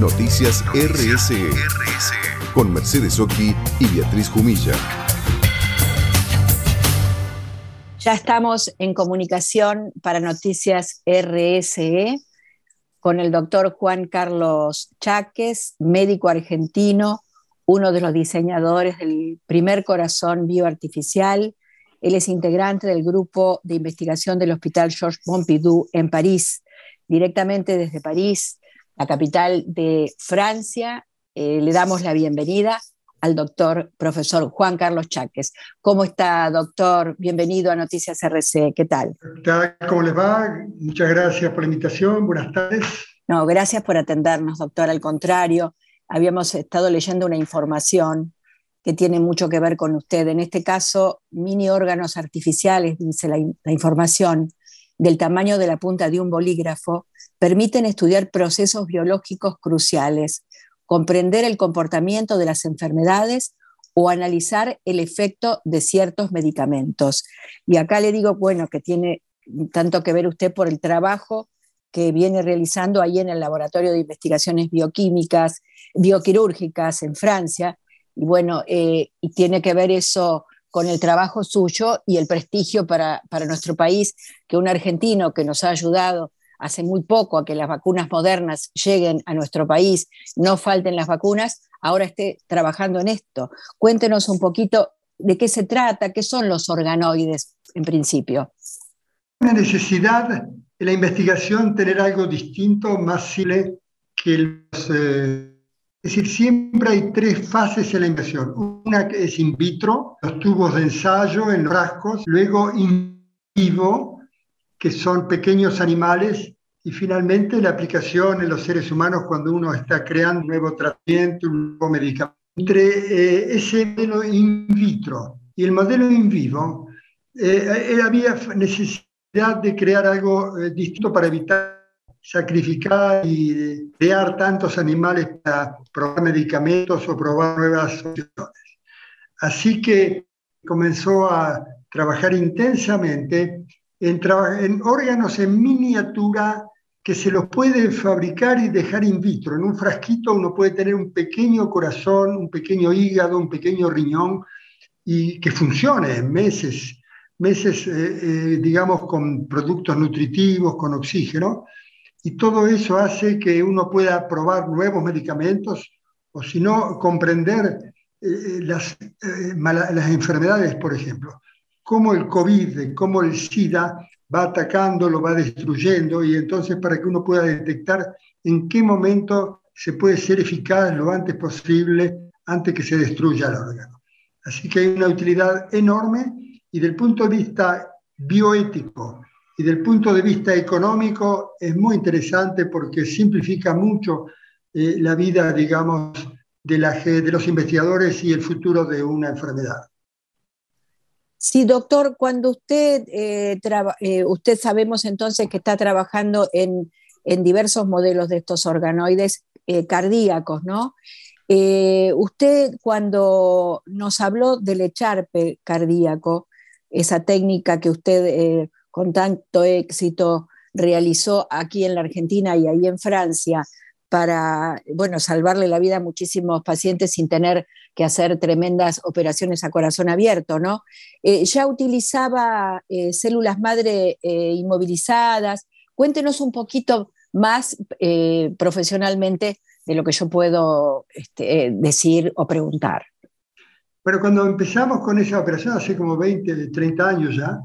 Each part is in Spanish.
Noticias RSE, con Mercedes Oki y Beatriz Jumilla. Ya estamos en comunicación para Noticias RSE con el doctor Juan Carlos Cháquez, médico argentino, uno de los diseñadores del primer corazón bioartificial. Él es integrante del grupo de investigación del Hospital Georges Pompidou en París, directamente desde París la capital de Francia. Eh, le damos la bienvenida al doctor profesor Juan Carlos Cháquez. ¿Cómo está, doctor? Bienvenido a Noticias RC. ¿Qué tal? ¿Cómo les va? Muchas gracias por la invitación. Buenas tardes. No, gracias por atendernos, doctor. Al contrario, habíamos estado leyendo una información que tiene mucho que ver con usted. En este caso, mini órganos artificiales, dice la, la información, del tamaño de la punta de un bolígrafo, permiten estudiar procesos biológicos cruciales, comprender el comportamiento de las enfermedades o analizar el efecto de ciertos medicamentos. Y acá le digo, bueno, que tiene tanto que ver usted por el trabajo que viene realizando ahí en el Laboratorio de Investigaciones Bioquímicas, Bioquirúrgicas en Francia, y bueno, eh, y tiene que ver eso con el trabajo suyo y el prestigio para, para nuestro país, que un argentino que nos ha ayudado hace muy poco a que las vacunas modernas lleguen a nuestro país, no falten las vacunas, ahora esté trabajando en esto. Cuéntenos un poquito de qué se trata, qué son los organoides en principio. Una necesidad en la investigación tener algo distinto, más simple que los... Eh, es decir, siempre hay tres fases en la investigación. Una que es in vitro, los tubos de ensayo en los frascos, luego in vivo, que son pequeños animales, y finalmente la aplicación en los seres humanos cuando uno está creando un nuevo tratamiento, un nuevo medicamento. Entre eh, ese modelo in vitro y el modelo in vivo, eh, eh, había necesidad de crear algo distinto para evitar sacrificar y crear tantos animales para probar medicamentos o probar nuevas soluciones. Así que comenzó a trabajar intensamente en, órganos en miniatura que se los puede fabricar y dejar in vitro. En un frasquito uno puede tener un pequeño corazón, un pequeño hígado, un pequeño riñón y que funcione en meses, meses, eh, eh, digamos, con productos nutritivos, con oxígeno. Y todo eso hace que uno pueda probar nuevos medicamentos o si no, comprender eh, las, las enfermedades, por ejemplo cómo el COVID, cómo el SIDA va atacando, lo va destruyendo, y entonces para que uno pueda detectar en qué momento se puede ser eficaz lo antes posible antes que se destruya el órgano. Así que hay una utilidad enorme y del punto de vista bioético y del punto de vista económico es muy interesante porque simplifica mucho eh, la vida, digamos, de, los investigadores y el futuro de una enfermedad. Sí, doctor, cuando usted, eh, eh, usted sabemos entonces que está trabajando en, diversos modelos de estos organoides eh, cardíacos, ¿no? usted cuando nos habló del echarpe cardíaco, esa técnica que usted con tanto éxito realizó aquí en la Argentina y ahí en Francia, para, bueno, salvarle la vida a muchísimos pacientes sin tener que hacer tremendas operaciones a corazón abierto, ¿no? Eh, ya utilizaba eh, células madre eh, inmovilizadas. Cuéntenos un poquito más profesionalmente de lo que yo puedo este, decir o preguntar. Bueno, cuando empezamos con esa operación, hace como 20, 30 años ya,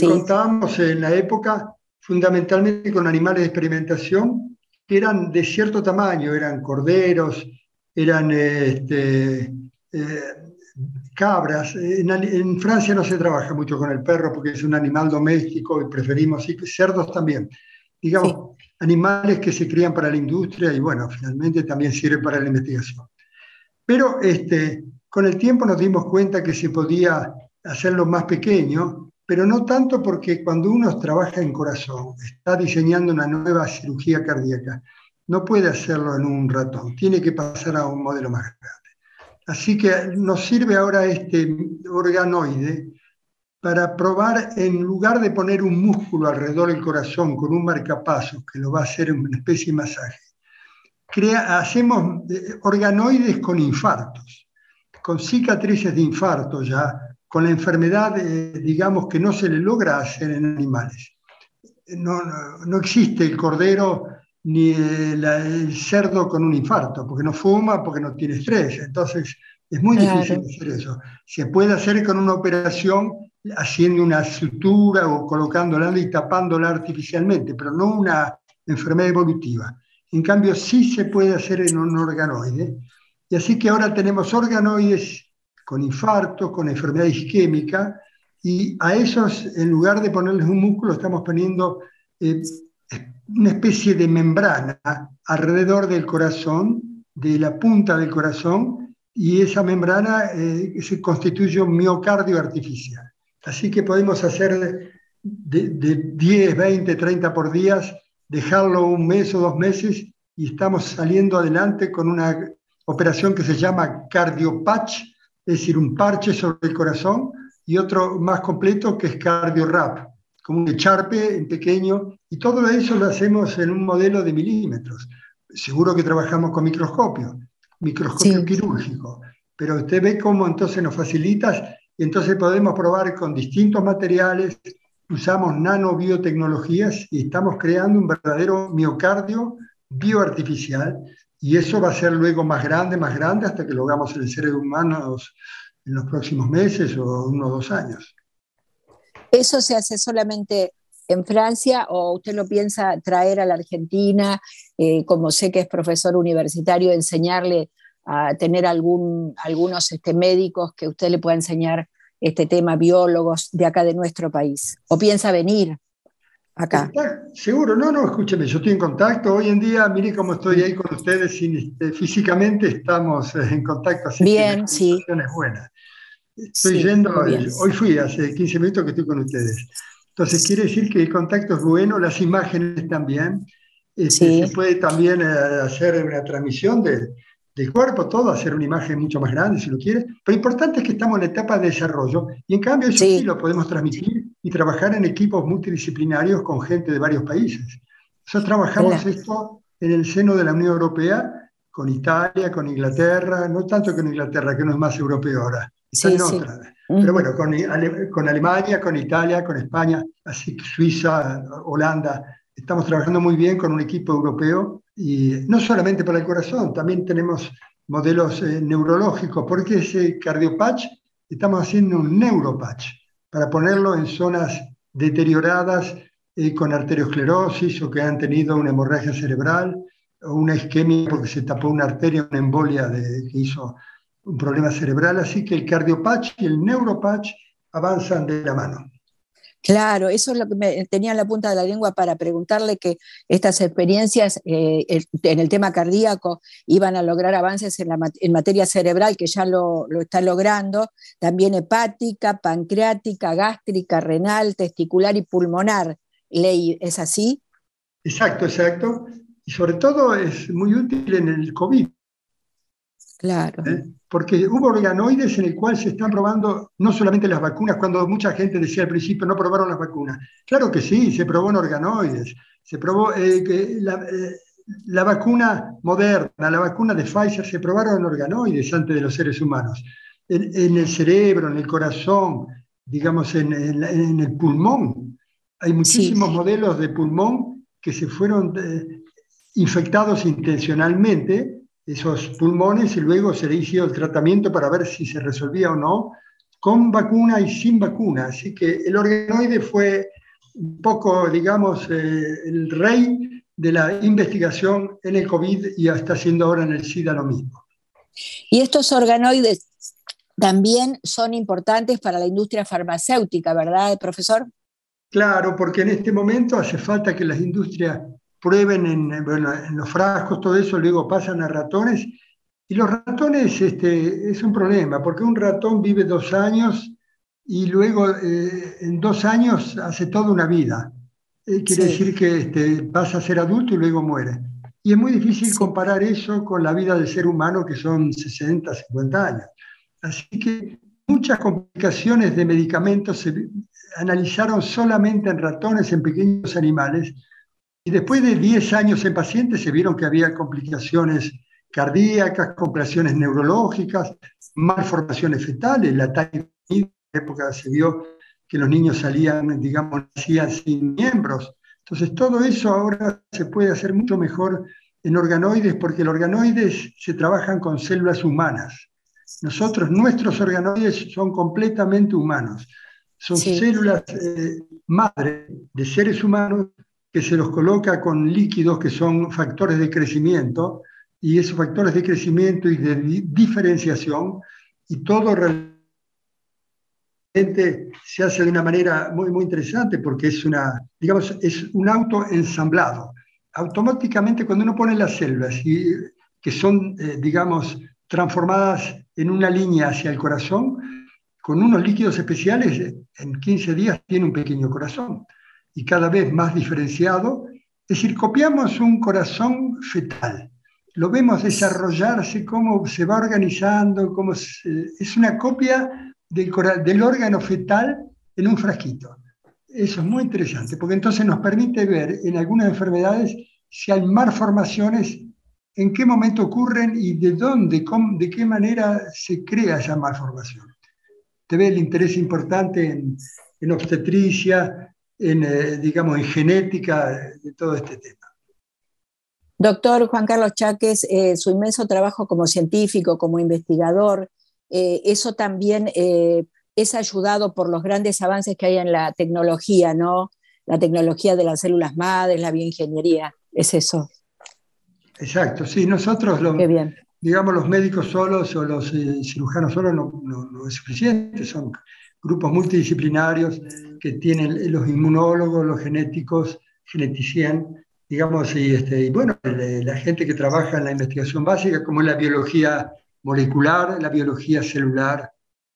contábamos en la época fundamentalmente con animales de experimentación que eran de cierto tamaño, eran corderos, eran este, eh, cabras. En, Francia no se trabaja mucho con el perro porque es un animal doméstico y preferimos cerdos también. Digamos, animales que se crían para la industria y bueno, finalmente también sirven para la investigación. Pero este, con el tiempo nos dimos cuenta que se podía hacerlo más pequeño pero no tanto porque cuando uno trabaja en corazón, está diseñando una nueva cirugía cardíaca, no puede hacerlo en un ratón, tiene que pasar a un modelo más grande. Así que nos sirve ahora este organoide para probar, en lugar de poner un músculo alrededor del corazón con un marcapasos que lo va a hacer en una especie de masaje, hacemos eh, organoides con infartos, con cicatrices de infarto ya, con la enfermedad, eh, digamos, que no se le logra hacer en animales. No, no, existe el cordero ni el, cerdo con un infarto, porque no fuma, porque no tiene estrés. Entonces, es muy difícil hacer eso. Se puede hacer con una operación haciendo una sutura o colocándola y tapándola artificialmente, pero no una enfermedad evolutiva. En cambio, sí se puede hacer en un organoide. Y así que ahora tenemos organoides con infarto, con enfermedad isquémica, y a esos, en lugar de ponerles un músculo, estamos poniendo eh, una especie de membrana alrededor del corazón, de la punta del corazón, y esa membrana eh, se constituye un miocardio artificial. Así que podemos hacer de, de 10, 20, 30 por días, dejarlo un mes o dos meses y estamos saliendo adelante con una operación que se llama cardiopatch, es decir, un parche sobre el corazón, y otro más completo que es CardioRap, como un echarpe en pequeño, y todo eso lo hacemos en un modelo de milímetros. Seguro que trabajamos con microscopio, microscopio quirúrgico, pero usted ve cómo entonces nos facilitas y entonces podemos probar con distintos materiales, usamos nanobiotecnologías y estamos creando un verdadero miocardio bioartificial y eso va a ser luego más grande, más grande, hasta que lo hagamos en seres humanos en los próximos meses o uno o dos años. ¿Eso se hace solamente en Francia o usted lo piensa traer a la Argentina, eh, como sé que es profesor universitario, enseñarle a tener algún, algunos este, médicos que usted le pueda enseñar este tema, biólogos de acá de nuestro país? ¿O piensa venir? Acá. seguro, no, no, escúcheme, yo estoy en contacto. Hoy en día, mire cómo estoy ahí con ustedes, este, físicamente estamos eh, en contacto. Así bien, que sí. Es buena. Estoy yendo, hoy fui, hace 15 minutos que estoy con ustedes. Entonces, quiere decir que el contacto es bueno, las imágenes también. Este, se puede también eh, hacer una transmisión de, del cuerpo, todo, hacer una imagen mucho más grande si lo quiere. Pero lo importante es que estamos en la etapa de desarrollo y en cambio eso sí, lo podemos transmitir y trabajar en equipos multidisciplinarios con gente de varios países. Nosotros trabajamos esto en el seno de la Unión Europea, con Italia, con Inglaterra, no tanto con Inglaterra, que no es más europeo ahora, está en otra. Pero bueno, con, con Alemania, con Italia, con España, así Suiza, Holanda, estamos trabajando muy bien con un equipo europeo y no solamente para el corazón, también tenemos modelos eh, neurológicos, porque ese cardiopatch estamos haciendo un neuropatch para ponerlo en zonas deterioradas eh, con arteriosclerosis o que han tenido una hemorragia cerebral o una isquemia porque se tapó una arteria, una embolia de, que hizo un problema cerebral. Así que el cardiopatch y el neuropatch avanzan de la mano. Claro, eso es lo que me, tenía en la punta de la lengua para preguntarle que estas experiencias eh, en el tema cardíaco iban a lograr avances en, la, en materia cerebral, que ya lo, lo está logrando, también hepática, pancreática, gástrica, renal, testicular y pulmonar. Ley, ¿es así? Exacto, exacto. Y sobre todo es muy útil en el COVID. Claro. ¿Eh? Porque hubo organoides en el cual se están probando no solamente las vacunas, cuando mucha gente decía al principio no probaron las vacunas. Claro que sí, se probó en organoides. Se probó eh, que la, eh, la, vacuna moderna, la vacuna de Pfizer, se probaron en organoides antes de los seres humanos. En, el cerebro, en el corazón, digamos, en, en el pulmón. Hay muchísimos modelos de pulmón que se fueron infectados intencionalmente esos pulmones y luego se le hizo el tratamiento para ver si se resolvía o no, con vacuna y sin vacuna. Así que el organoide fue un poco, digamos, eh, el rey de la investigación en el COVID y está haciendo ahora en el SIDA lo mismo. Y estos organoides también son importantes para la industria farmacéutica, ¿verdad, profesor? Claro, porque en este momento hace falta que las industrias prueben en, en los frascos, todo eso, luego pasan a ratones. Y los ratones este, es un problema, porque un ratón vive dos años y luego eh, en dos años hace toda una vida. Eh, quiere decir que este, pasa a ser adulto y luego muere. Y es muy difícil comparar eso con la vida del ser humano, que son 60, 50 años. Así que muchas complicaciones de medicamentos se analizaron solamente en ratones, en pequeños animales, Y después de 10 años en pacientes se vieron que había complicaciones cardíacas, complicaciones neurológicas, malformaciones fetales, la en la época se vio que los niños salían, digamos, nacían sin miembros. Entonces todo eso ahora se puede hacer mucho mejor en organoides porque los organoides se trabajan con células humanas. Nosotros, nuestros organoides son completamente humanos. Son células eh, madre de seres humanos que se los coloca con líquidos que son factores de crecimiento y esos factores de crecimiento y de diferenciación y todo realmente se hace de una manera muy, muy interesante porque es, una, digamos, es un auto ensamblado. Automáticamente cuando uno pone las células y, que son, eh, digamos, transformadas en una línea hacia el corazón, con unos líquidos especiales, en 15 días tiene un pequeño corazón y cada vez más diferenciado. Es decir, copiamos un corazón fetal, lo vemos desarrollarse, cómo se va organizando, cómo es una copia del, del órgano fetal en un frasquito. Eso es muy interesante, porque entonces nos permite ver en algunas enfermedades si hay malformaciones, en qué momento ocurren y de dónde, de qué manera se crea esa malformación te ve el interés importante en, obstetricia, en, eh, digamos, en genética de todo este tema. Doctor Juan Carlos Cháquez, eh, su inmenso trabajo como científico, como investigador, eh, eso también es ayudado por los grandes avances que hay en la tecnología, ¿no? La tecnología de las células madres, la bioingeniería, es eso. Exacto, sí, nosotros lo, Qué bien digamos, los médicos solos o los eh, cirujanos solos no, es suficiente, son grupos multidisciplinarios que tienen los inmunólogos, los genéticos, geneticien, digamos, y, este, y bueno, la gente que trabaja en la investigación básica, como es la biología molecular, la biología celular,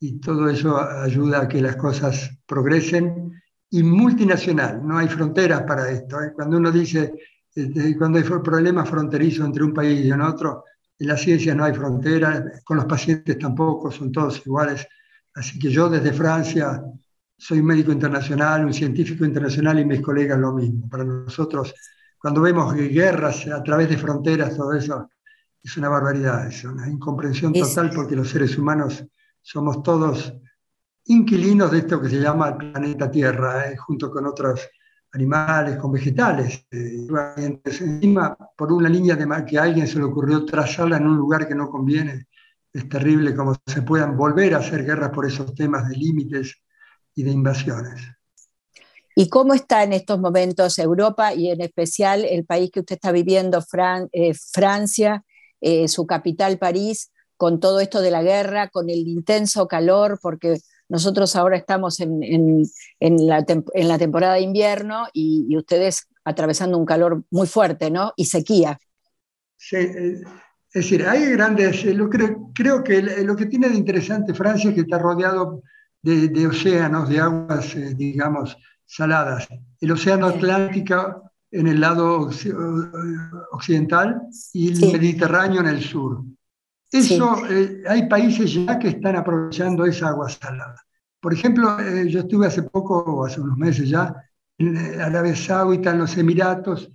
y todo eso ayuda a que las cosas progresen. Y multinacional, no hay fronteras para esto. ¿eh? Cuando uno dice, este, cuando hay problemas fronterizos entre un país y otro, en la ciencia no hay frontera, con los pacientes tampoco, son todos iguales. Así que yo desde Francia soy un médico internacional, un científico internacional y mis colegas lo mismo. Para nosotros, cuando vemos guerras a través de fronteras, todo eso es una barbaridad, es una incomprensión total porque los seres humanos somos todos inquilinos de esto que se llama el planeta Tierra, eh, junto con otros animales, con vegetales. Eh, encima, por una línea de que a alguien se le ocurrió trazarla en un lugar que no conviene, es terrible como se puedan volver a hacer guerras por esos temas de límites y de invasiones. ¿Y cómo está en estos momentos Europa y en especial el país que usted está viviendo, eh, Francia, eh, su capital París, con todo esto de la guerra, con el intenso calor, porque nosotros ahora estamos en, la, temporada de invierno y, ustedes atravesando un calor muy fuerte, ¿no? Y sequía. Sí, eh, es decir, hay grandes, eh, creo, creo, que lo que tiene de interesante Francia es que está rodeado de, océanos, de aguas, eh, digamos, saladas. El océano Atlántico en el lado occidental y el Mediterráneo en el sur. Eso, eh, hay países ya que están aprovechando esa agua salada. Por ejemplo, eh, yo estuve hace poco, hace unos meses ya, en eh, Arabia Saudita, en los Emiratos,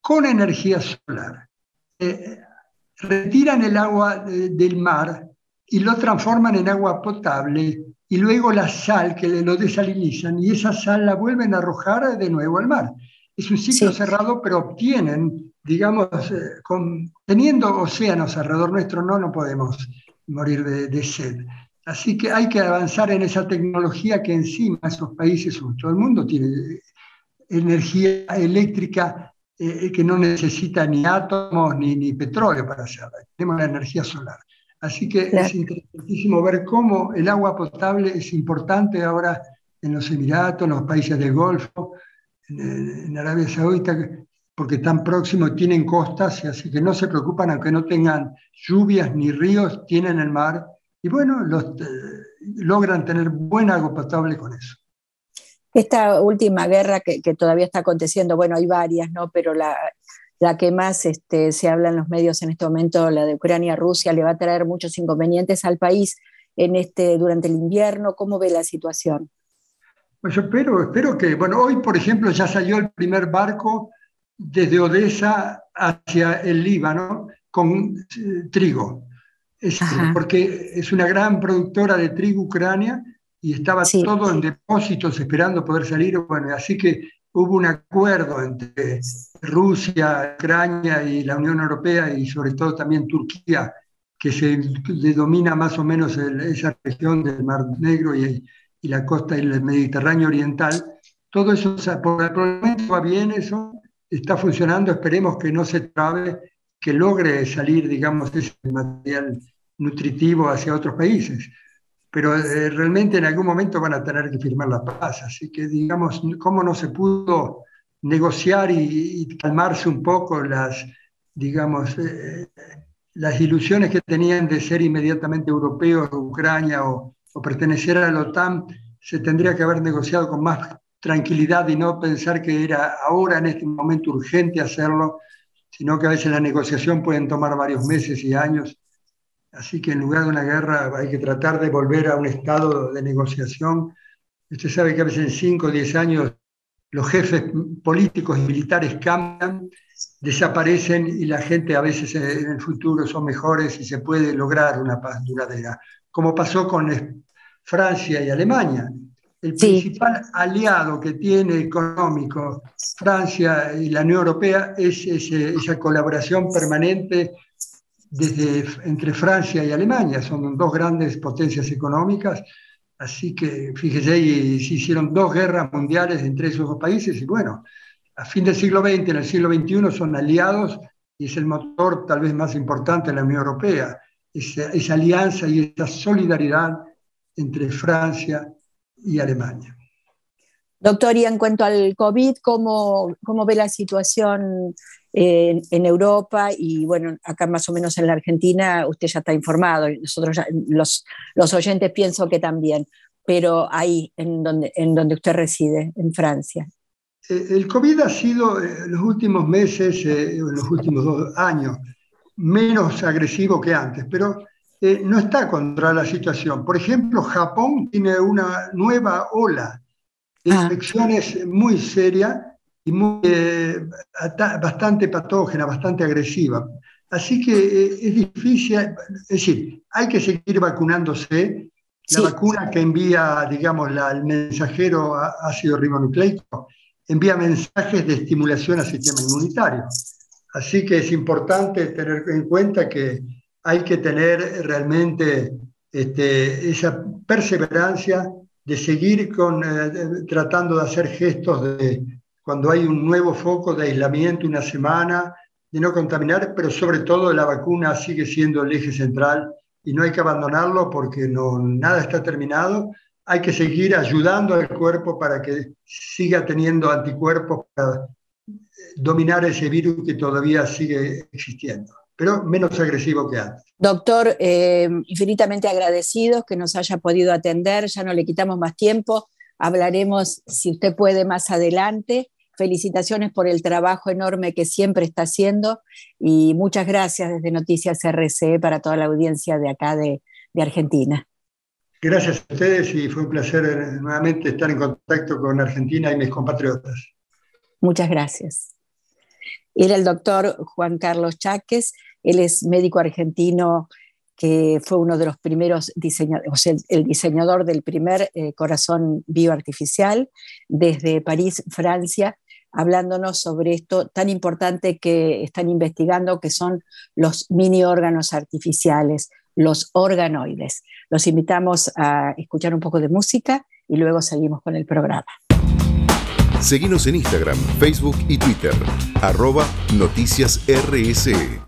con energía solar. Retiran el agua del mar y lo transforman en agua potable y luego la sal que lo desalinizan y esa sal la vuelven a arrojar de nuevo al mar. Es un ciclo cerrado, pero obtienen digamos, eh, teniendo océanos alrededor nuestro, no, no podemos morir de, sed. Así que hay que avanzar en esa tecnología que encima esos países, todo el mundo tiene energía eléctrica eh, que no necesita ni átomos ni, ni petróleo para hacerla. Tenemos la energía solar. Así que es interesantísimo ver cómo el agua potable es importante ahora en los Emiratos, en los países del Golfo, en, en Arabia Saudita, porque tan próximos tienen costas, y así que no se preocupan, aunque no tengan lluvias ni ríos, tienen el mar, y bueno, los, eh, logran tener buen agua potable con eso. Esta última guerra que, todavía está aconteciendo, bueno, hay varias, ¿no? Pero la, la que más este, se habla en los medios en este momento, la de Ucrania-Rusia, le va a traer muchos inconvenientes al país en este, durante el invierno. ¿Cómo ve la situación? Pues yo espero, espero que, bueno, hoy por ejemplo ya salió el primer barco desde Odessa hacia el Líbano con eh, trigo. porque es una gran productora de trigo Ucrania y estaba todo en depósitos esperando poder salir. Bueno, así que hubo un acuerdo entre Rusia, Ucrania y la Unión Europea y sobre todo también Turquía, que se domina más o menos esa región del Mar Negro y, y la costa del Mediterráneo Oriental. Todo eso, por el momento va bien eso, está funcionando, esperemos que no se trabe, que logre salir, digamos, ese material nutritivo hacia otros países. Pero eh, realmente en algún momento van a tener que firmar la paz. Así que, digamos, cómo no se pudo negociar y, calmarse un poco las, digamos, eh, las ilusiones que tenían de ser inmediatamente europeos, Ucrania o, o pertenecer a la OTAN, se tendría que haber negociado con más tranquilidad y no pensar que era ahora en este momento urgente hacerlo, sino que a veces la negociación pueden tomar varios meses y años. Así que en lugar de una guerra hay que tratar de volver a un estado de negociación. Usted sabe que a veces en 5 o 10 años los jefes políticos y militares cambian, desaparecen y la gente a veces en el futuro son mejores y se puede lograr una paz duradera, como pasó con Francia y Alemania el principal aliado que tiene económico Francia y la Unión Europea es esa colaboración permanente desde, entre Francia y Alemania. Son dos grandes potencias económicas, así que fíjese, y se hicieron dos guerras mundiales entre esos dos países y bueno, a fin del siglo XX, en el siglo XXI son aliados y es el motor tal vez más importante de la Unión Europea, esa, esa alianza y esa solidaridad entre Francia y Alemania. Doctor, y en cuanto al COVID, ¿cómo, cómo ve la situación en, en, Europa? Y bueno, acá más o menos en la Argentina, usted ya está informado, nosotros los, los oyentes pienso que también, pero ahí, en donde, en donde usted reside, en Francia. Eh, el COVID ha sido en eh, los últimos meses, eh, en los últimos dos años, menos agresivo que antes, pero eh, no está contra la situación. Por ejemplo, Japón tiene una nueva ola de ah. infecciones muy seria y muy, eh, bastante patógena, bastante agresiva. Así que eh, es difícil, es decir, hay que seguir vacunándose. La vacuna que envía, digamos, el mensajero ácido ribonucleico envía mensajes de estimulación al sistema inmunitario. Así que es importante tener en cuenta que hay que tener realmente este, esa perseverancia de seguir con, eh, tratando de hacer gestos de cuando hay un nuevo foco de aislamiento, una semana, de no contaminar, pero sobre todo la vacuna sigue siendo el eje central y no hay que abandonarlo porque no, nada está terminado. Hay que seguir ayudando al cuerpo para que siga teniendo anticuerpos para dominar ese virus que todavía sigue existiendo pero menos agresivo que antes. Doctor, eh, infinitamente agradecidos que nos haya podido atender, ya no le quitamos más tiempo, hablaremos, si usted puede, más adelante. Felicitaciones por el trabajo enorme que siempre está haciendo y muchas gracias desde Noticias RCE para toda la audiencia de acá de, de Argentina. Gracias a ustedes y fue un placer nuevamente estar en contacto con Argentina y mis compatriotas. Muchas gracias. Era el doctor Juan Carlos Cháquez, él es médico argentino que fue uno de los primeros diseñadores, o sea, el, diseñador del primer eh, corazón bioartificial desde París, Francia, hablándonos sobre esto tan importante que están investigando, que son los mini órganos artificiales, los organoides. Los invitamos a escuchar un poco de música y luego seguimos con el programa. Seguimos en Instagram, Facebook y Twitter, arroba noticias RSE.